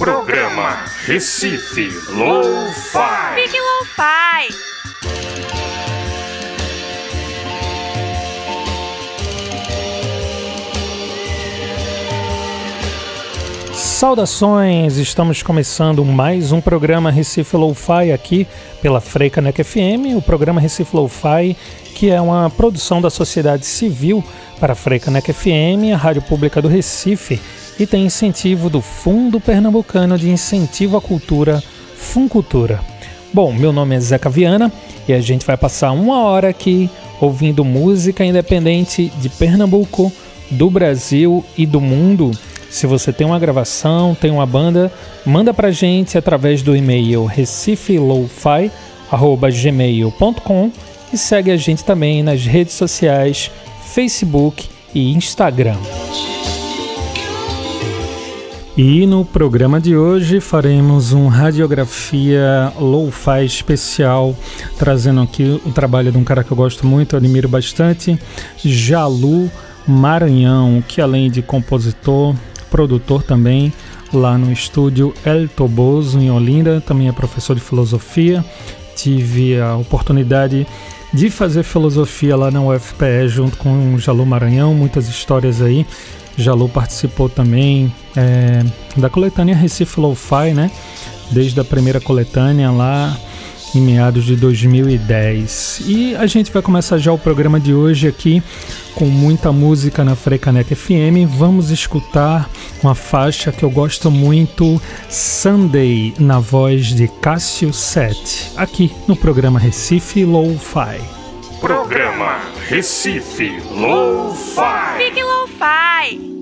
Programa Recife Low-Fi. Fique Lo-Fi. Saudações! Estamos começando mais um programa Recife Lo-Fi aqui pela Freicanec FM, o programa Recife Lo-Fi, que é uma produção da sociedade civil para a Freicanec FM, a rádio pública do Recife, e tem incentivo do Fundo Pernambucano de Incentivo à Cultura, Funcultura. Bom, meu nome é Zeca Viana e a gente vai passar uma hora aqui ouvindo música independente de Pernambuco, do Brasil e do mundo. Se você tem uma gravação, tem uma banda, manda pra gente através do e-mail recifelofi@gmail.com e segue a gente também nas redes sociais, Facebook e Instagram. E no programa de hoje faremos um radiografia lo-fi especial, trazendo aqui o trabalho de um cara que eu gosto muito, admiro bastante, Jalu Maranhão, que além de compositor, produtor também lá no estúdio El Toboso em Olinda, também é professor de filosofia. Tive a oportunidade de fazer filosofia lá na UFPE junto com o Jalu Maranhão, muitas histórias aí. Jalu participou também é, da coletânea Recife Lo-Fi, né? Desde a primeira coletânea lá em meados de 2010. E a gente vai começar já o programa de hoje aqui com muita música na Frecanec FM. Vamos escutar uma faixa que eu gosto muito, Sunday, na voz de Cássio Sete, aqui no programa Recife Lo-Fi. Programa Recife Low-Fi. Fique Lo-Fi. Lábios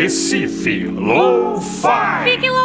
Recife Lo-Fi. Fique Lo-Fi.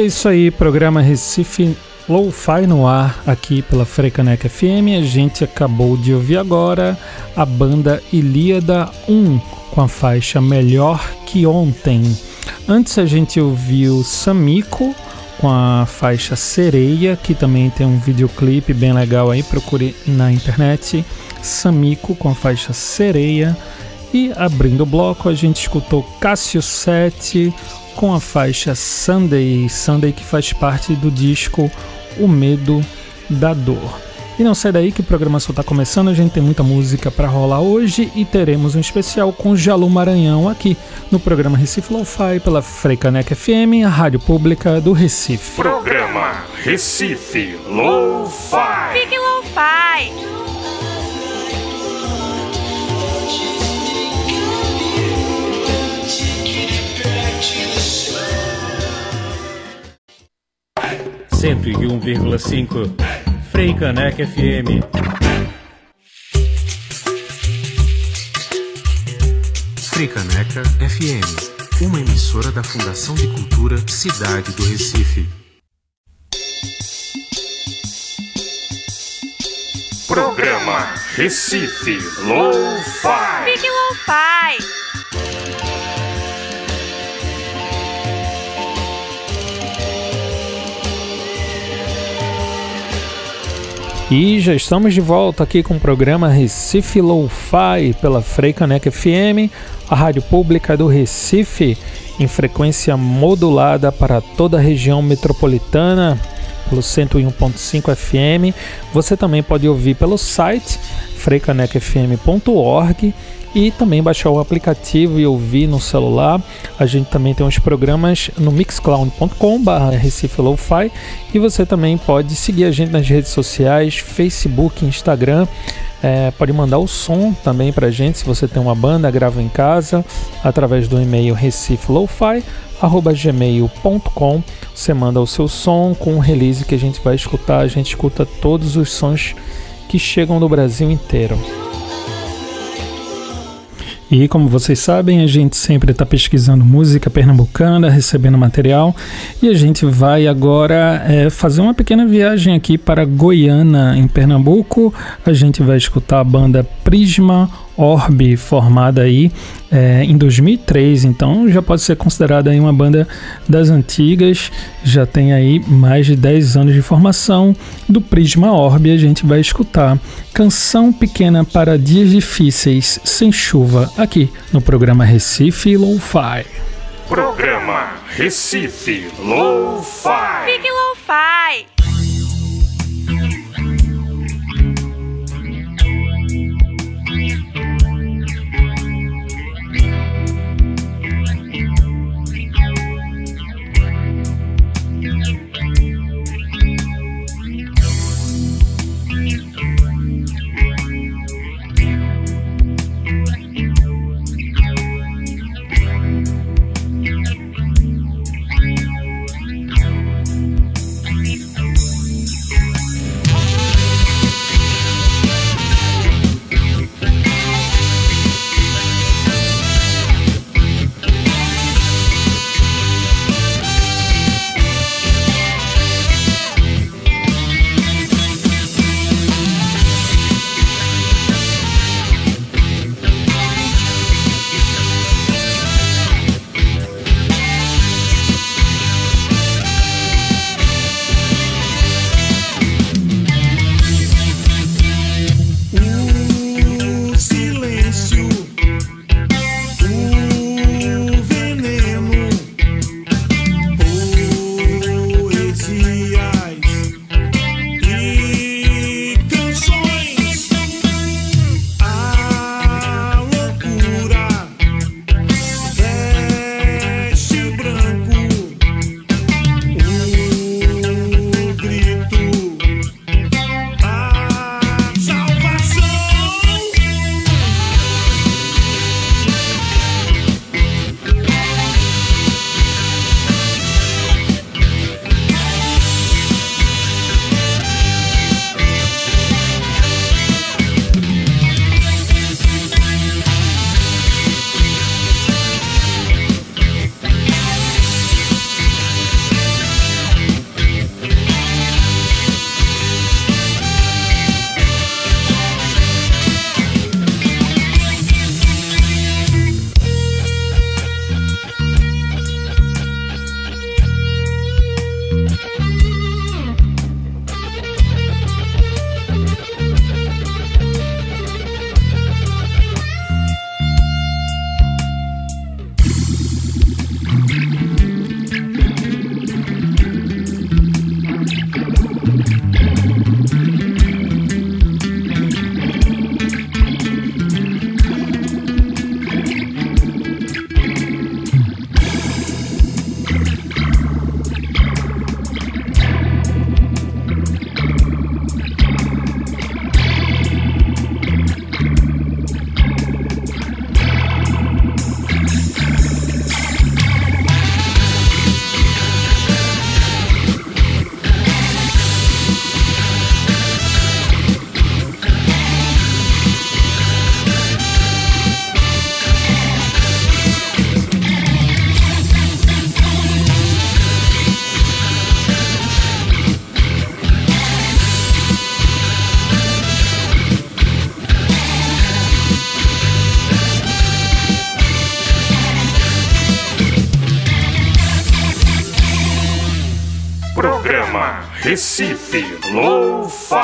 É isso aí, programa Recife Lo-Fi no ar aqui pela Frecanec FM. A gente acabou de ouvir agora a banda Ilíada 1 com a faixa Melhor que Ontem. Antes a gente ouviu Samiko com a faixa Sereia, que também tem um videoclipe bem legal aí, procure na internet. Samiko com a faixa Sereia. E abrindo o bloco, a gente escutou Cássio 7 com a faixa Sunday, Sunday que faz parte do disco O Medo da Dor. E não sai daí que o programa só está começando, a gente tem muita música para rolar hoje e teremos um especial com Jalu Maranhão aqui no programa Recife Lo-Fi pela Freicanec FM, a rádio pública do Recife. Programa Recife Lo-Fi. Fique lo-fi. Cento e um vírgula cinco Frei Caneca FM. FM, uma emissora da Fundação de Cultura Cidade do Recife. Programa Recife Lo-Fi. Fique lo-fi. E já estamos de volta aqui com o programa Recife Lo-Fi pela Freicanec FM, a rádio pública do Recife, em frequência modulada para toda a região metropolitana, pelo 101.5 FM. Você também pode ouvir pelo site freicanecfm.org e também baixar o aplicativo e ouvir no celular. A gente também tem uns programas no Lo-Fi e você também pode seguir a gente nas redes sociais, Facebook, Instagram. É, pode mandar o som também pra gente se você tem uma banda, grava em casa, através do e-mail recifelofi.gmail.com Você manda o seu som com um release que a gente vai escutar. A gente escuta todos os sons que chegam do Brasil inteiro. E como vocês sabem, a gente sempre está pesquisando música pernambucana, recebendo material, e a gente vai agora é, fazer uma pequena viagem aqui para Goiânia, em Pernambuco. A gente vai escutar a banda Prisma Orb, formada aí é, em 2003, então já pode ser considerada aí uma banda das antigas, já tem aí mais de 10 anos de formação. Do Prisma Orb a gente vai escutar Canção Pequena para Dias Difíceis Sem Chuva, aqui no programa Recife Lo-Fi. Programa Recife Lo-Fi. Fique Lo-Fi. Recife Lo-Fi.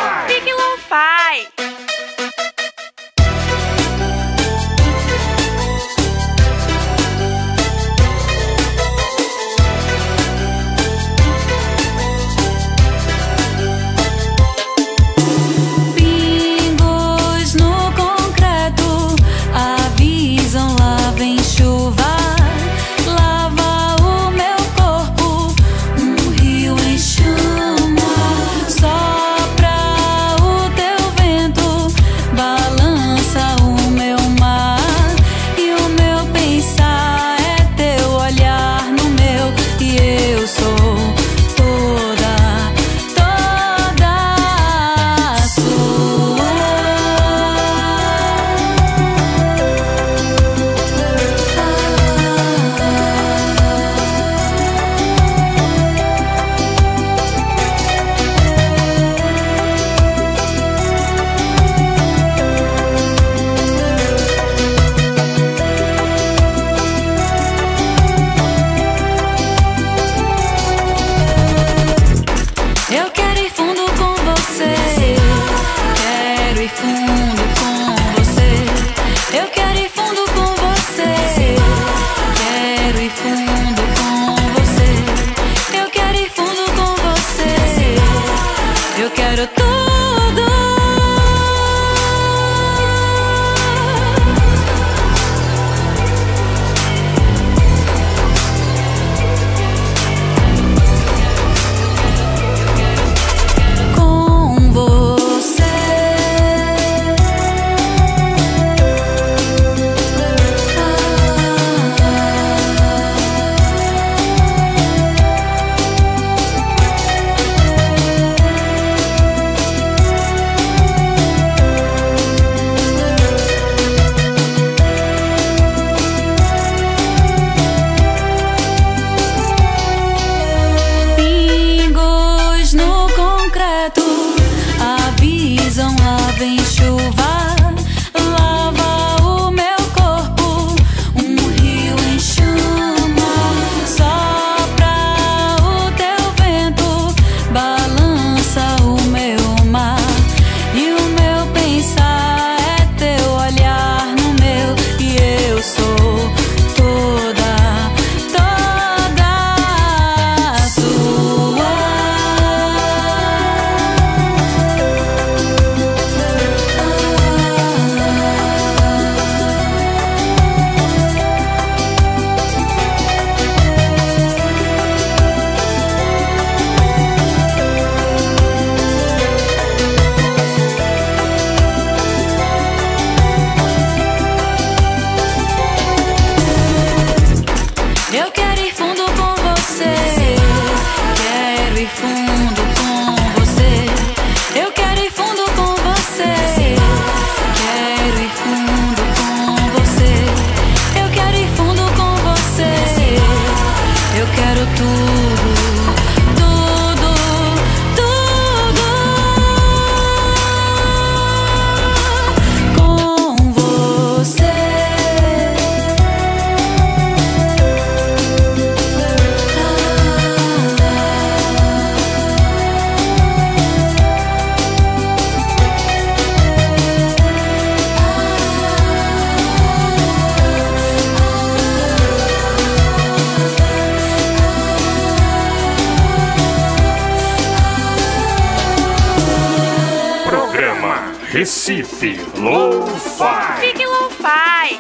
Recife Lo-Fi. Fique Lo-Fi.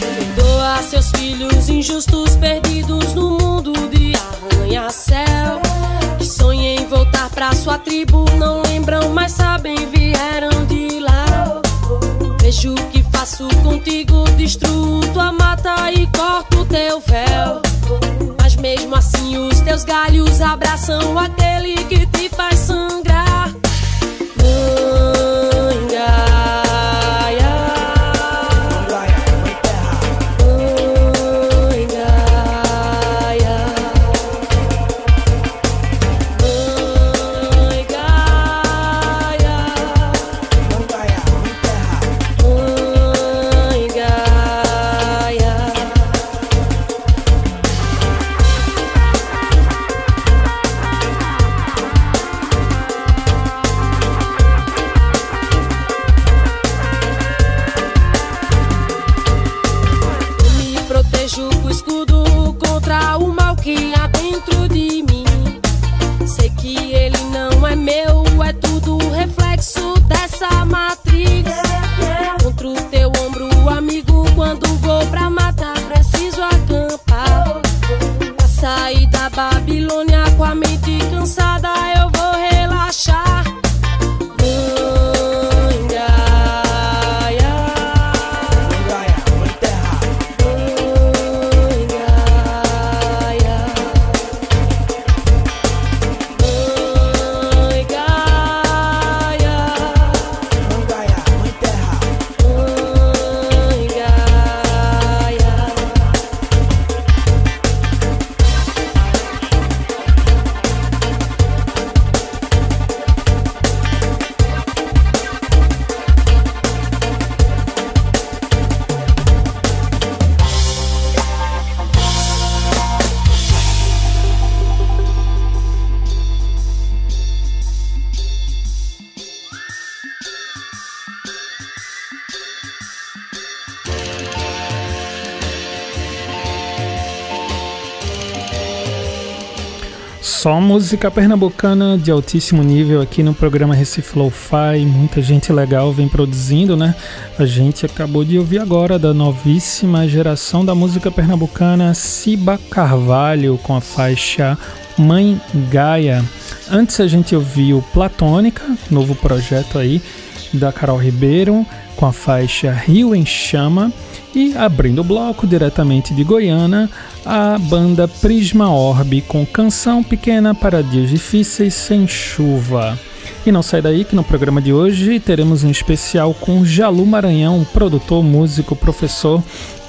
Perdoa seus filhos injustos perdidos no mundo de arranha-céu. Que sonhem em voltar pra sua tribo, não lembram, mas sabem faço contigo, destruo tua mata e corto teu véu. Mas mesmo assim os teus galhos abraçam aquele que te faz sangrar. Ombro, amigo, quando vou pra mata, Só música pernambucana de altíssimo nível aqui no programa Recife Lo-Fi. Muita gente legal vem produzindo, né? A gente acabou de ouvir agora da novíssima geração da música pernambucana Ciba Carvalho com a faixa Mãe Gaia. Antes a gente ouviu Platônica, novo projeto aí da Carol Ribeiro, com a faixa Rio em Chama. E abrindo o bloco diretamente de Goiânia, a banda Prisma Orbe com Canção Pequena para Dias Difíceis Sem Chuva. E não sai daí que no programa de hoje teremos um especial com Jalu Maranhão, produtor, músico, professor.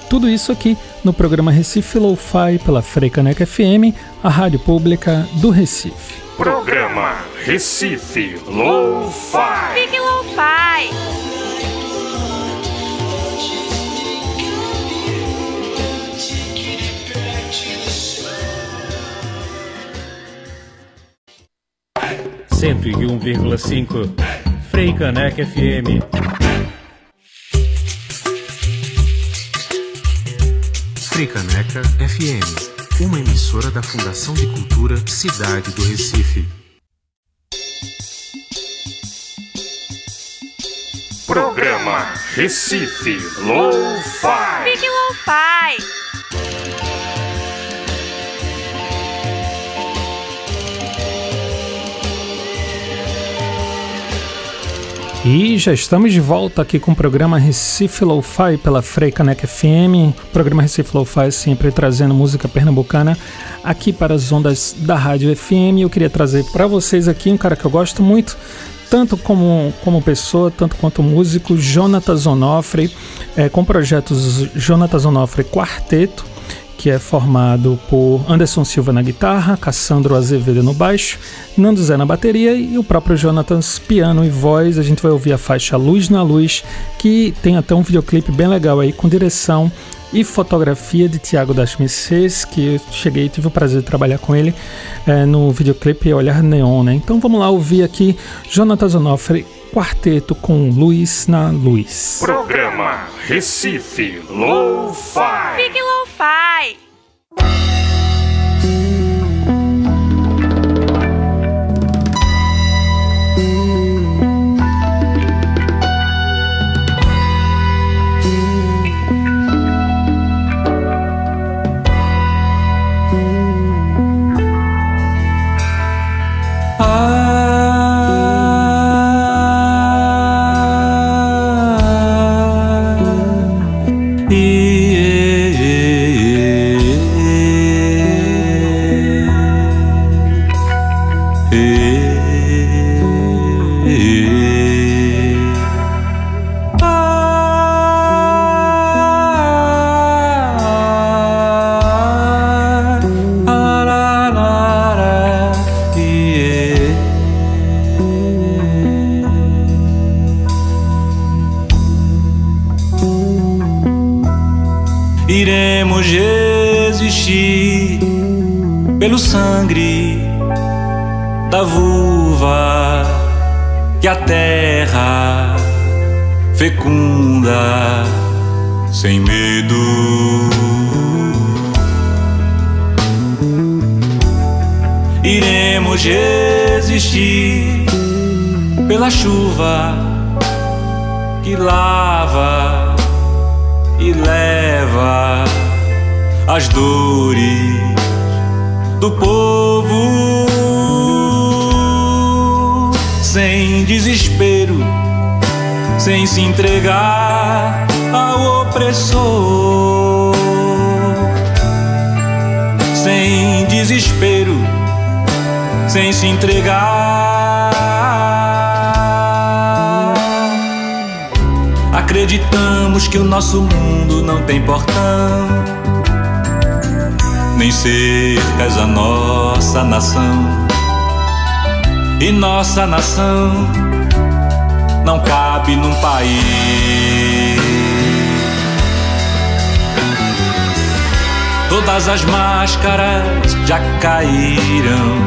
Tudo isso aqui no programa Recife Lo-Fi pela Freicaneca FM, a rádio pública do Recife. Programa Recife Lo-Fi. Fique Lo-Fi. Cento e um vírgula cinco. Frei Caneca FM. FM, uma emissora da Fundação de Cultura Cidade do Recife. Programa Recife Lo-Fi. Fique Lo-Fi. E já estamos de volta aqui com o programa Recife Lo-Fi pela Freicaneca FM. O programa Recife Lo-Fi sempre trazendo música pernambucana aqui para as ondas da Rádio FM. Eu queria trazer para vocês aqui um cara que eu gosto muito, tanto como, como pessoa, tanto quanto músico, Jonatas Onofre, é, com projetos Jonatas Onofre Quarteto, que é formado por Anderson Silva na guitarra, Cassandro Azevedo no baixo, Nando Zé na bateria e o próprio Jonatas piano e voz. A gente vai ouvir a faixa Luz na Luz, que tem até um videoclipe bem legal aí com direção e fotografia de Tiago das Mercês, que eu cheguei e tive o prazer de trabalhar com ele é, no videoclipe Olhar Neon, né? Então vamos lá ouvir aqui Jonatas Onofre quarteto com Luz na Luz. Programa Recife Lo-Fi. Fique desespero, sem se entregar. Acreditamos que o nosso mundo não tem portão, nem cercas a nossa nação e nossa nação não cabe num país. Todas as máscaras já caíram.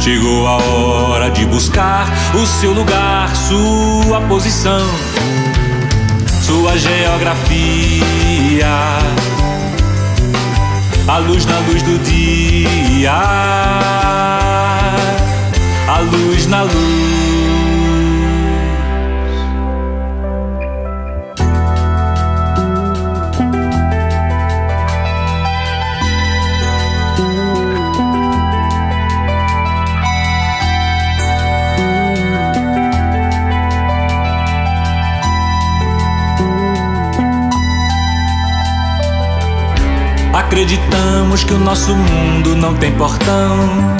Chegou a hora de buscar o seu lugar, sua posição, sua geografia. A luz na luz do dia a luz na luz. Acreditamos que o nosso mundo não tem portão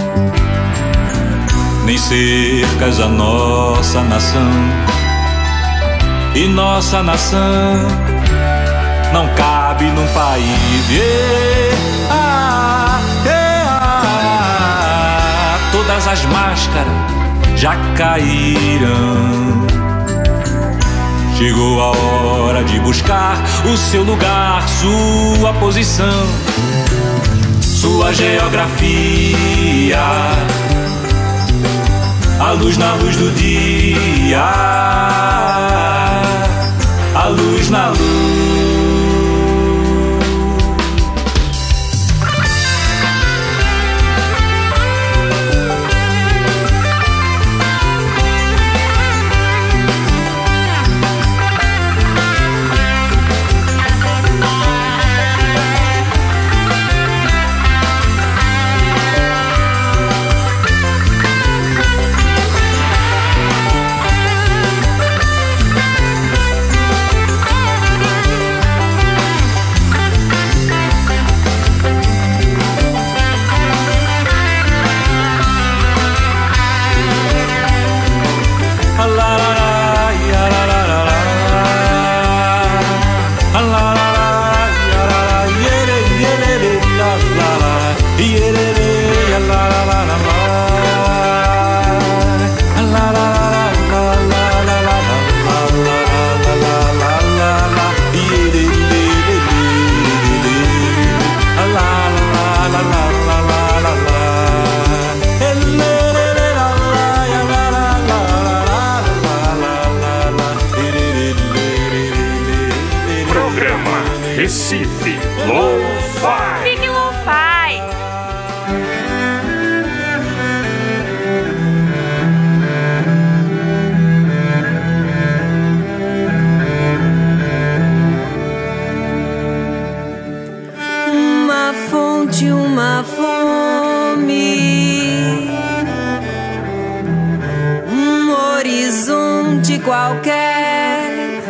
nem cercas a nossa nação. E nossa nação não cabe num país. Yeah, ah, ah, todas as máscaras já caíram. Chegou a hora de buscar o seu lugar, sua posição, sua geografia a luz na luz do dia, a luz na luz. Qualquer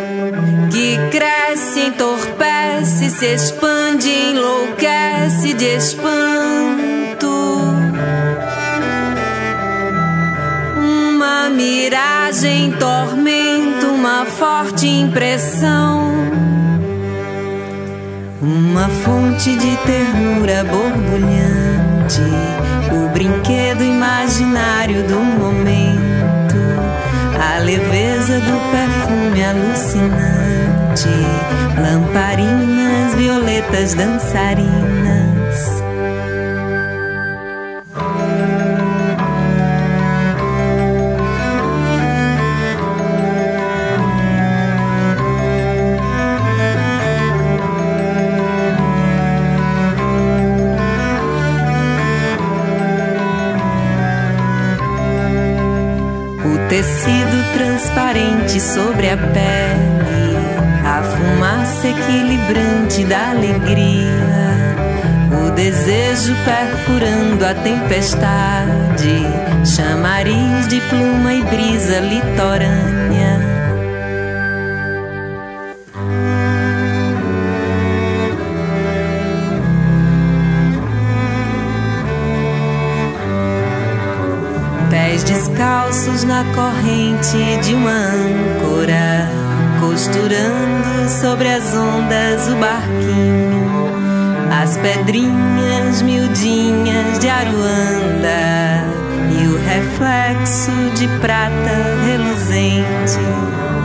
que cresce, entorpece, se expande, enlouquece de espanto. Uma miragem, tormento, uma forte impressão. Uma fonte de ternura borbulhante, o brinquedo imaginário do momento, a leveza do perfume alucinante, lamparinas violetas dançarinas. O tecido transparente sobre a pele, a fumaça equilibrante da alegria, o desejo perfurando a tempestade, chamariz de pluma e brisa litorânea. Descalços na corrente de uma âncora, costurando sobre as ondas o barquinho, as pedrinhas miudinhas de Aruanda e o reflexo de prata reluzente.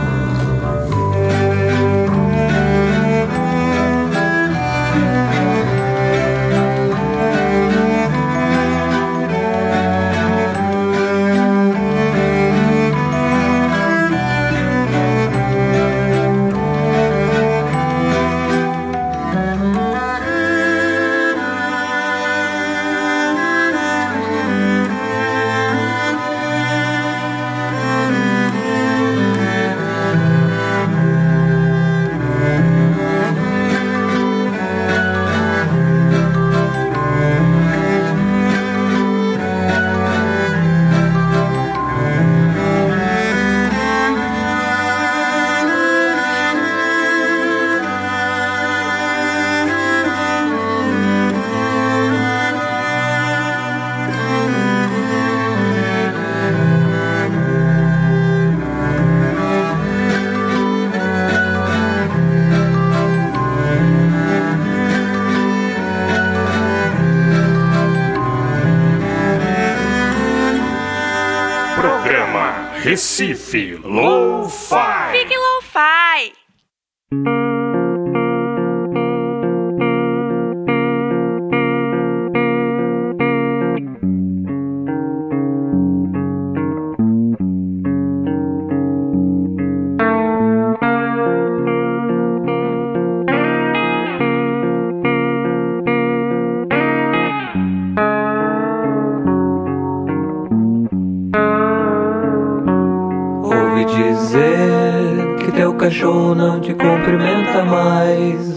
Ouvi dizer que teu cachorro não te cumprimenta mais.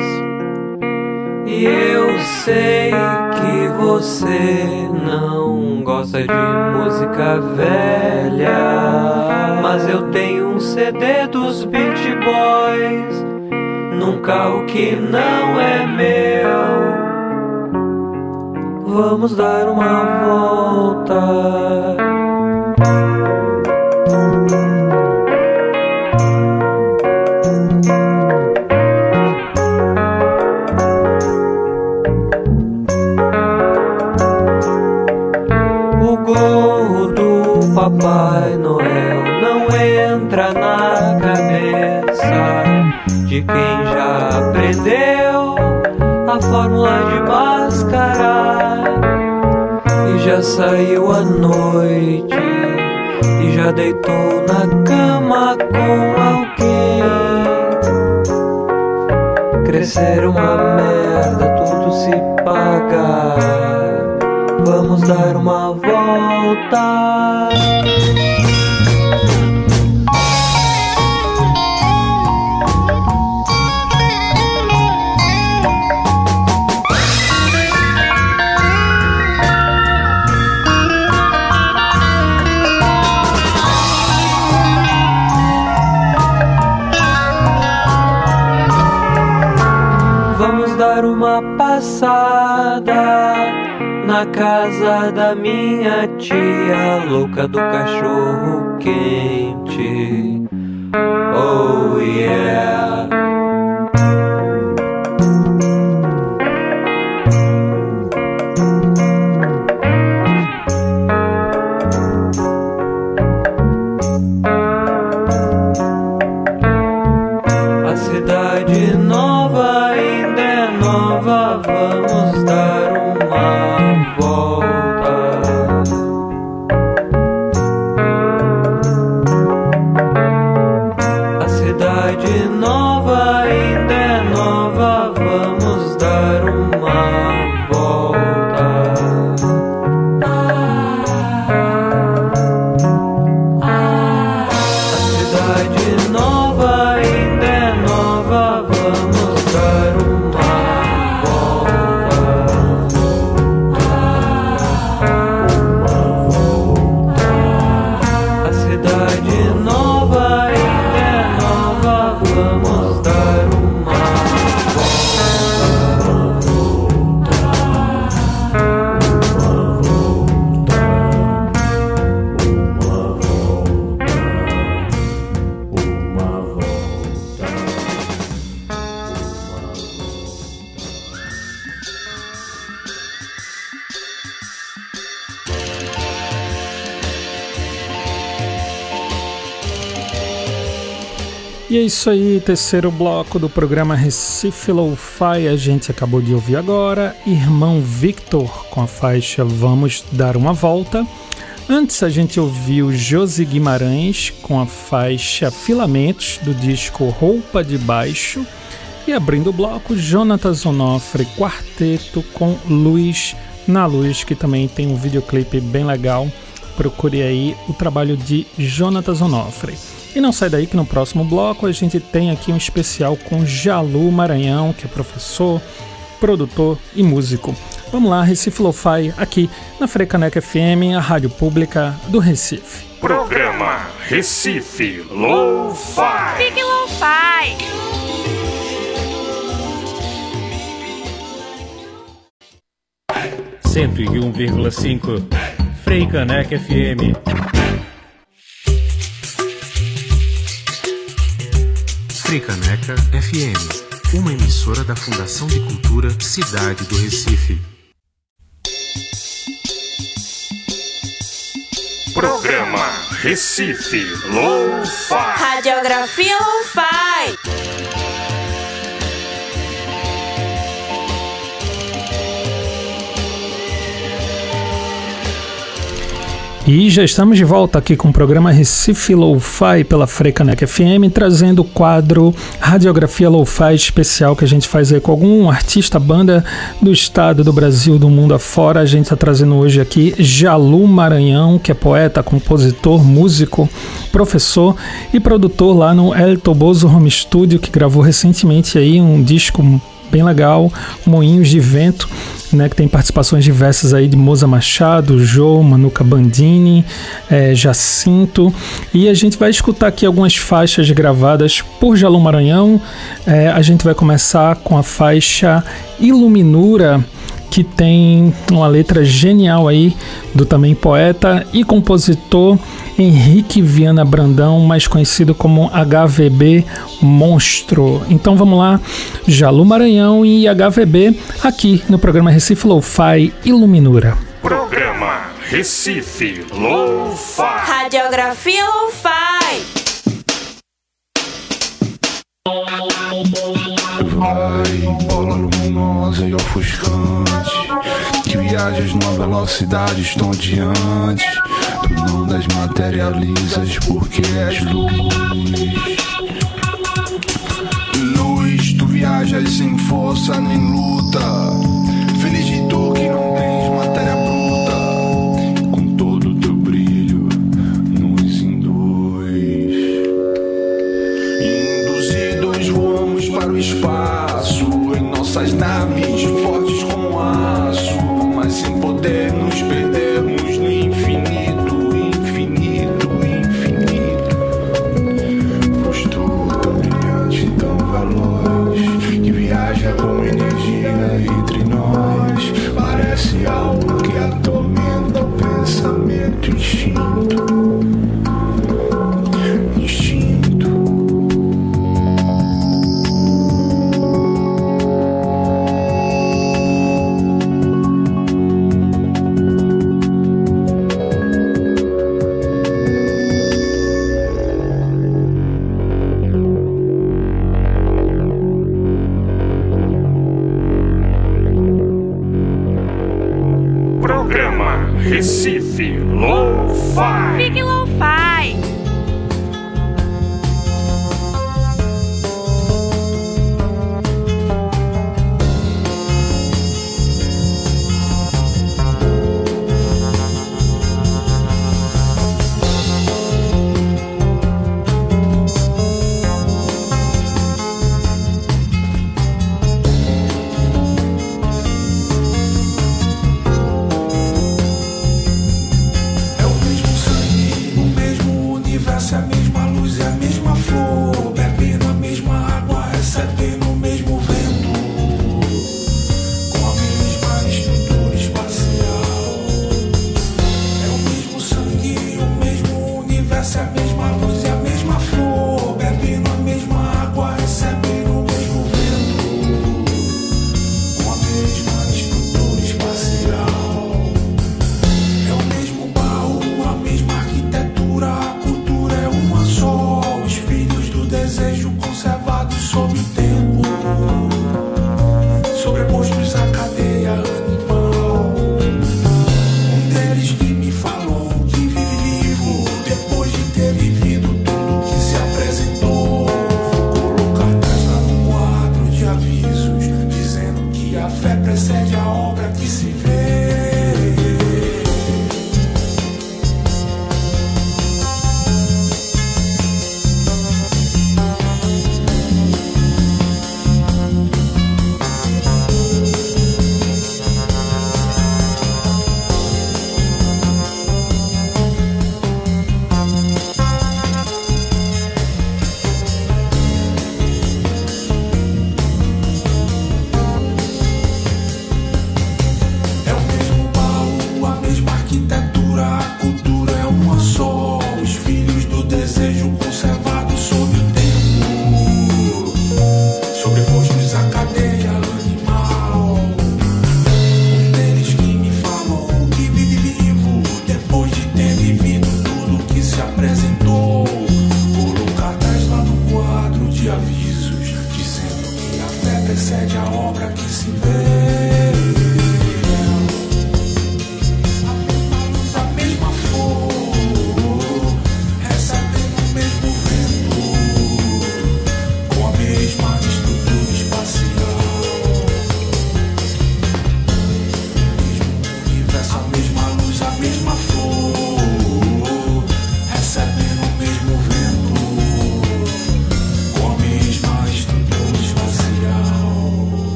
E eu sei que você não gosta de música velha. Mas eu tenho um CD dos Beach Boys num carro que não é meu. Vamos dar uma volta. De quem já aprendeu a fórmula de mascarar e já saiu à noite e já deitou na cama com alguém. ser uma merda, tudo se pagar. Vamos dar uma volta. Na casa da minha tia, louca do cachorro quente. Oh isso aí, terceiro bloco do programa Recife Lo-Fi. A gente acabou de ouvir agora Irmão Victor com a faixa Vamos Dar Uma Volta. Antes a gente ouviu Josi Guimarães com a faixa Filamentos do disco Roupa de Baixo. E abrindo o bloco, Jonatas Onofre Quarteto com Luz na Luz, que também tem um videoclipe bem legal. Procure aí o trabalho de Jonatas Onofre. E não sai daí que no próximo bloco a gente tem aqui um especial com Jalu Maranhão, que é professor, produtor e músico. Vamos lá, Recife Lo-Fi, aqui na Frecaneca FM, a rádio pública do Recife. Programa Recife Lo-Fi. Fique Lo-Fi. Cento e um vírgula cinco Freicaneca FM. Fricaneca FM, uma emissora da Fundação de Cultura Cidade do Recife. Programa Recife Lo-Fi. Radiografia Lo-Fi. E já estamos de volta aqui com o programa Recife Lo-Fi pela Frecanec FM, trazendo o quadro Radiografia Lo-Fi especial que a gente faz aí com algum artista, banda do estado, do Brasil, do mundo afora. A gente está trazendo hoje aqui Jalu Maranhão, que é poeta, compositor, músico, professor e produtor lá no El Toboso Home Studio, que gravou recentemente aí um disco bem legal, Moinhos de Vento, né, que tem participações diversas aí de Moza Machado, Jô, Manuca Bandini, é, Jacinto, e a gente vai escutar aqui algumas faixas gravadas por Jalom Maranhão. É, a gente vai começar com a faixa Iluminura, que tem uma letra genial aí do também poeta e compositor Henrique Viana Brandão, mais conhecido como HVB Monstro. Então vamos lá, Jalu Maranhão e HVB aqui no programa Recife Lo-Fi Iluminura. Programa Recife Lo-Fi. Radiografia Lo-Fi. Vai, bola luminosa e ofuscante Que viajas numa velocidade estonteante Tu não desmaterializas porque és luz. Viajas sem força nem luta. Nossas naves, Recife Lo-Fi. Fique Lo-Fi.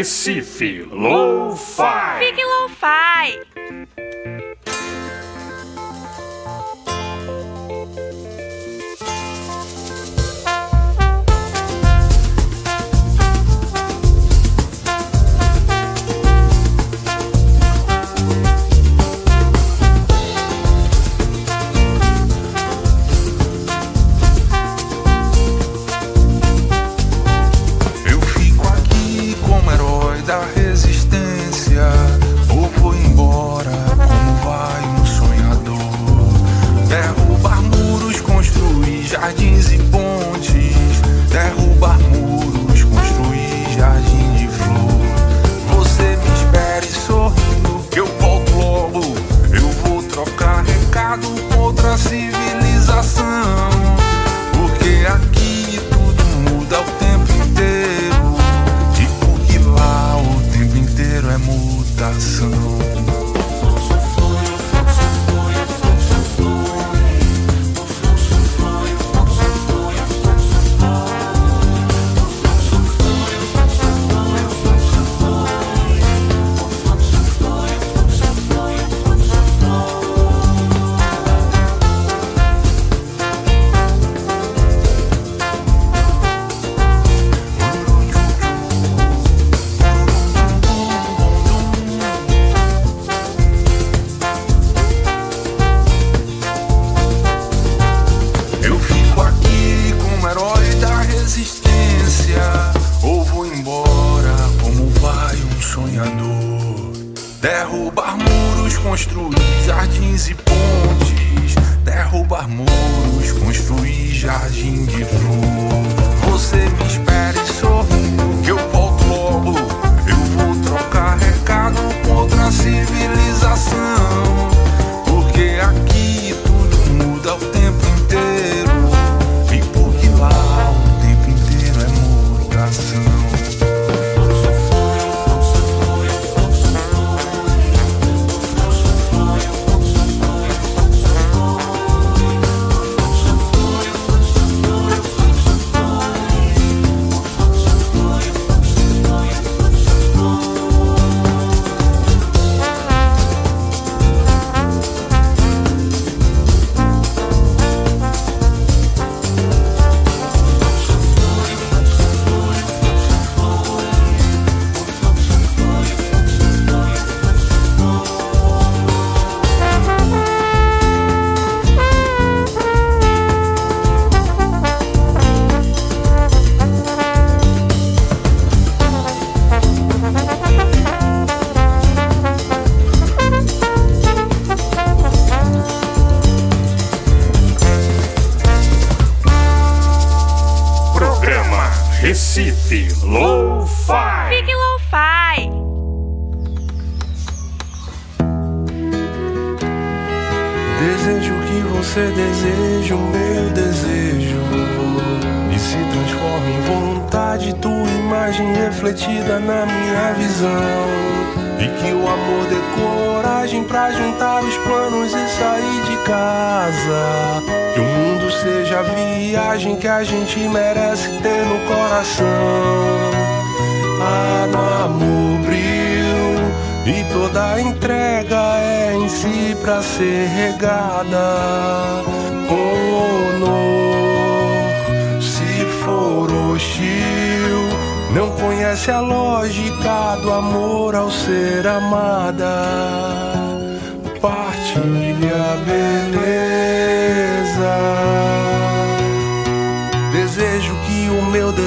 Recife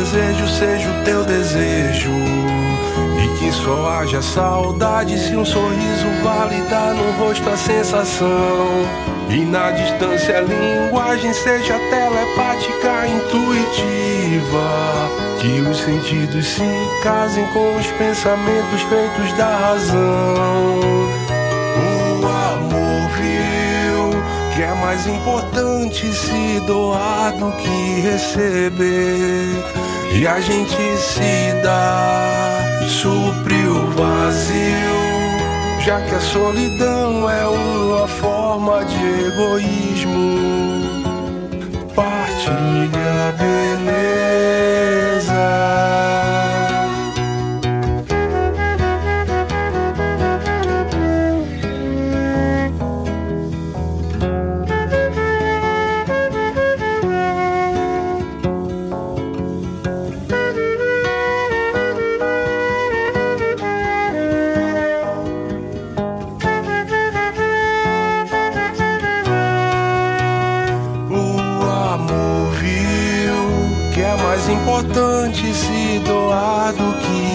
desejo seja o teu desejo. E que só haja saudade se um sorriso vale dar no rosto a sensação. E na distância a linguagem seja telepática, intuitiva. Que os sentidos se casem com os pensamentos feitos da razão. O amor viu que é mais importante se doar do que receber. E a gente se dá, supre o vazio. Já que a solidão é uma forma de egoísmo, partilha beleza.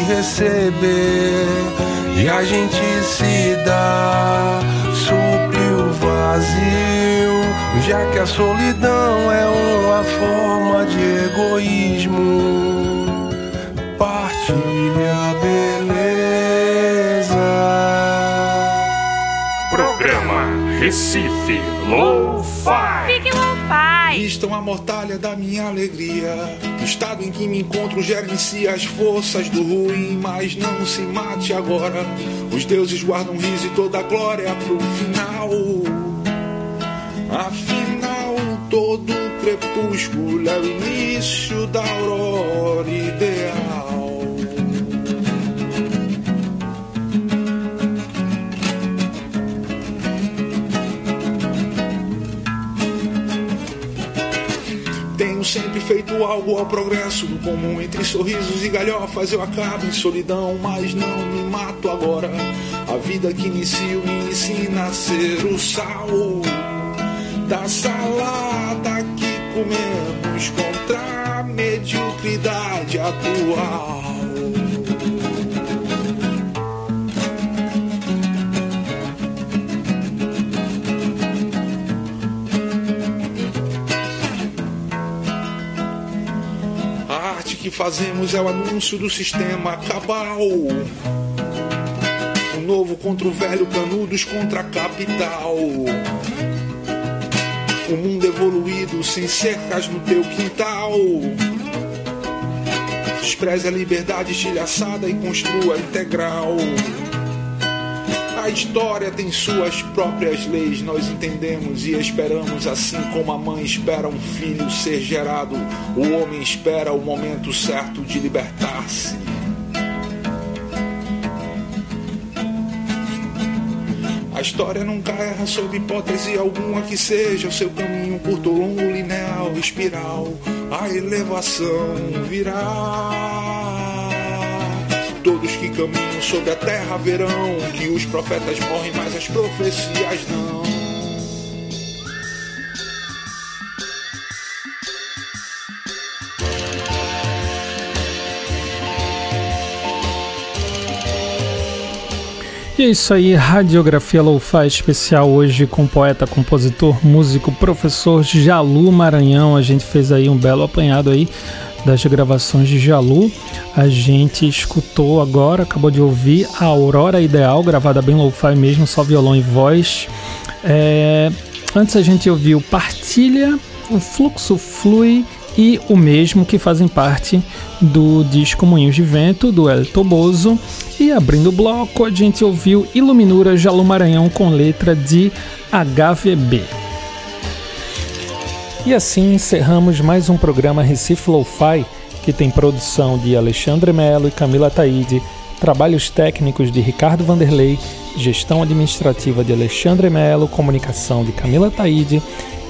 Receber. E a gente se dá, supre o vazio. Já que a solidão é uma forma de egoísmo, partilha a beleza. Programa Recife Lo-Fi. Revistam a mortalha da minha alegria. O estado em que me encontro gera em si as forças do ruim, mas não se mate agora. Os deuses guardam riso e toda a glória pro final. Afinal, todo crepúsculo é o início da aurora ideal. Feito algo ao progresso do comum. Entre sorrisos e galhofas eu acabo em solidão, mas não me mato agora. A vida que inicio me ensina a ser o sal da salada que comemos contra a mediocridade atual. Que fazemos é o anúncio do sistema cabal. O novo contra o velho, canudos contra a capital. O mundo evoluído sem cercas no teu quintal. Despreze a liberdade estilhaçada e construa integral. A história tem suas próprias leis, nós entendemos e esperamos, assim como a mãe espera um filho ser gerado, o homem espera o momento certo de libertar-se. A história nunca erra sob hipótese alguma que seja o seu caminho curto, longo, linear, espiral. A elevação virá. Todos que caminham sobre a terra verão que os profetas morrem, mas as profecias não. E é isso aí, Radiografia Lo-Fi especial hoje com poeta, compositor, músico, professor Jalu Maranhão. A gente fez aí um belo apanhado aí das gravações de Jalu. A gente escutou agora, acabou de ouvir a Aurora Ideal, gravada bem lo-fi mesmo, só violão e voz. É... Antes a gente ouviu Partilha, O Fluxo Flui e o mesmo que fazem parte do disco Moinhos de Vento, do El Toboso. E abrindo o bloco, a gente ouviu Iluminura Jalu Maranhão com letra de HVB. E assim encerramos mais um programa Recife Lo-Fi, que tem produção de Alexandre Melo e Camila Taide, trabalhos técnicos de Ricardo Vanderlei, gestão administrativa de Alexandre Melo, comunicação de Camila Taide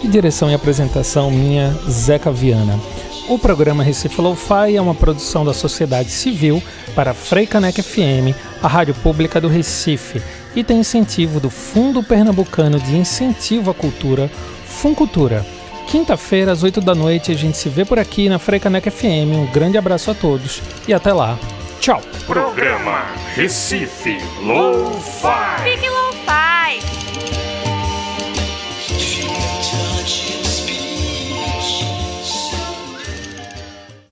e direção e apresentação minha, Zeca Viana. O programa Recife Lo-Fi é uma produção da sociedade civil para Freicanec FM, a rádio pública do Recife, e tem incentivo do Fundo Pernambucano de Incentivo à Cultura, Funcultura. Quinta-feira, às 8 da noite, a gente se vê por aqui na Freicanec FM. Um grande abraço a todos e até lá. Tchau! Programa Recife Lo-Fi.